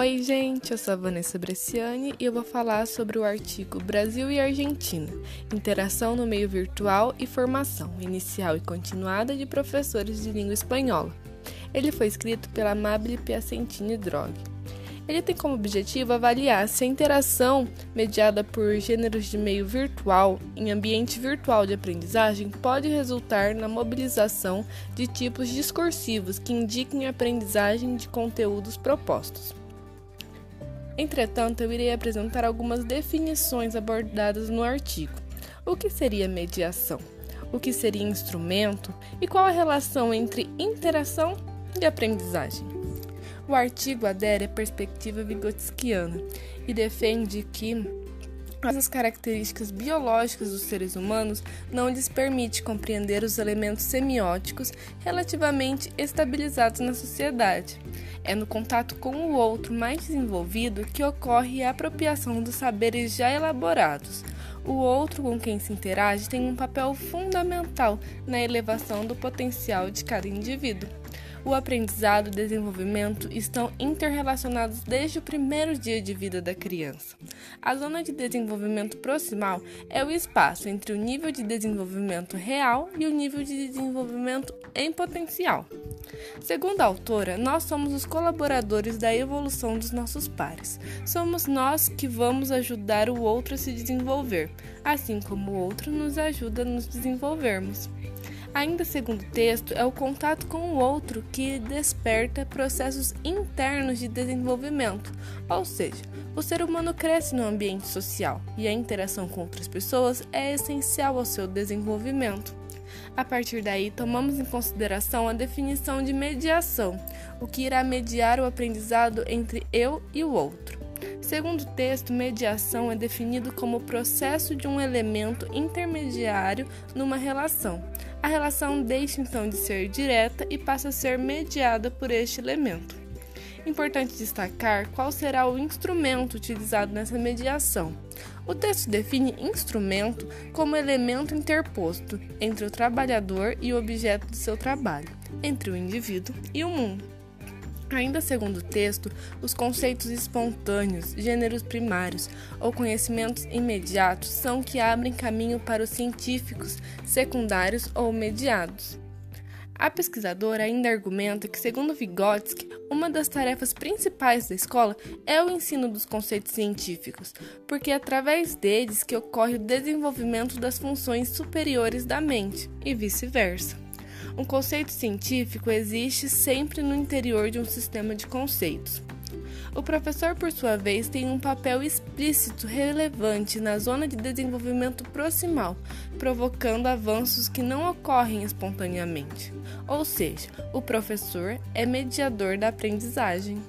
Oi, gente, eu sou a Vanessa Bresciani e eu vou falar sobre o artigo Brasil e Argentina: Interação no meio virtual e formação inicial e continuada de professores de língua espanhola. Ele foi escrito pela Amable Piacentini Drog. Ele tem como objetivo avaliar se a interação mediada por gêneros de meio virtual em ambiente virtual de aprendizagem pode resultar na mobilização de tipos discursivos que indiquem a aprendizagem de conteúdos propostos. Entretanto, eu irei apresentar algumas definições abordadas no artigo. O que seria mediação? O que seria instrumento? E qual a relação entre interação e aprendizagem? O artigo adere à perspectiva vigotskiana e defende que as características biológicas dos seres humanos não lhes permite compreender os elementos semióticos relativamente estabilizados na sociedade. É no contato com o outro mais desenvolvido que ocorre a apropriação dos saberes já elaborados. O outro com quem se interage tem um papel fundamental na elevação do potencial de cada indivíduo. O aprendizado e o desenvolvimento estão interrelacionados desde o primeiro dia de vida da criança. A zona de desenvolvimento proximal é o espaço entre o nível de desenvolvimento real e o nível de desenvolvimento em potencial. Segundo a autora, nós somos os colaboradores da evolução dos nossos pares. Somos nós que vamos ajudar o outro a se desenvolver, assim como o outro nos ajuda a nos desenvolvermos. Ainda segundo o texto, é o contato com o outro que desperta processos internos de desenvolvimento, ou seja, o ser humano cresce no ambiente social e a interação com outras pessoas é essencial ao seu desenvolvimento. A partir daí, tomamos em consideração a definição de mediação, o que irá mediar o aprendizado entre eu e o outro. Segundo o texto, mediação é definido como o processo de um elemento intermediário numa relação, a relação deixa então de ser direta e passa a ser mediada por este elemento. Importante destacar qual será o instrumento utilizado nessa mediação. O texto define instrumento como elemento interposto entre o trabalhador e o objeto do seu trabalho, entre o indivíduo e o mundo. Ainda segundo o texto, os conceitos espontâneos, gêneros primários ou conhecimentos imediatos são que abrem caminho para os científicos secundários ou mediados. A pesquisadora ainda argumenta que, segundo Vygotsky, uma das tarefas principais da escola é o ensino dos conceitos científicos, porque é através deles que ocorre o desenvolvimento das funções superiores da mente e vice-versa. Um conceito científico existe sempre no interior de um sistema de conceitos. O professor, por sua vez, tem um papel explícito relevante na zona de desenvolvimento proximal, provocando avanços que não ocorrem espontaneamente. Ou seja, o professor é mediador da aprendizagem.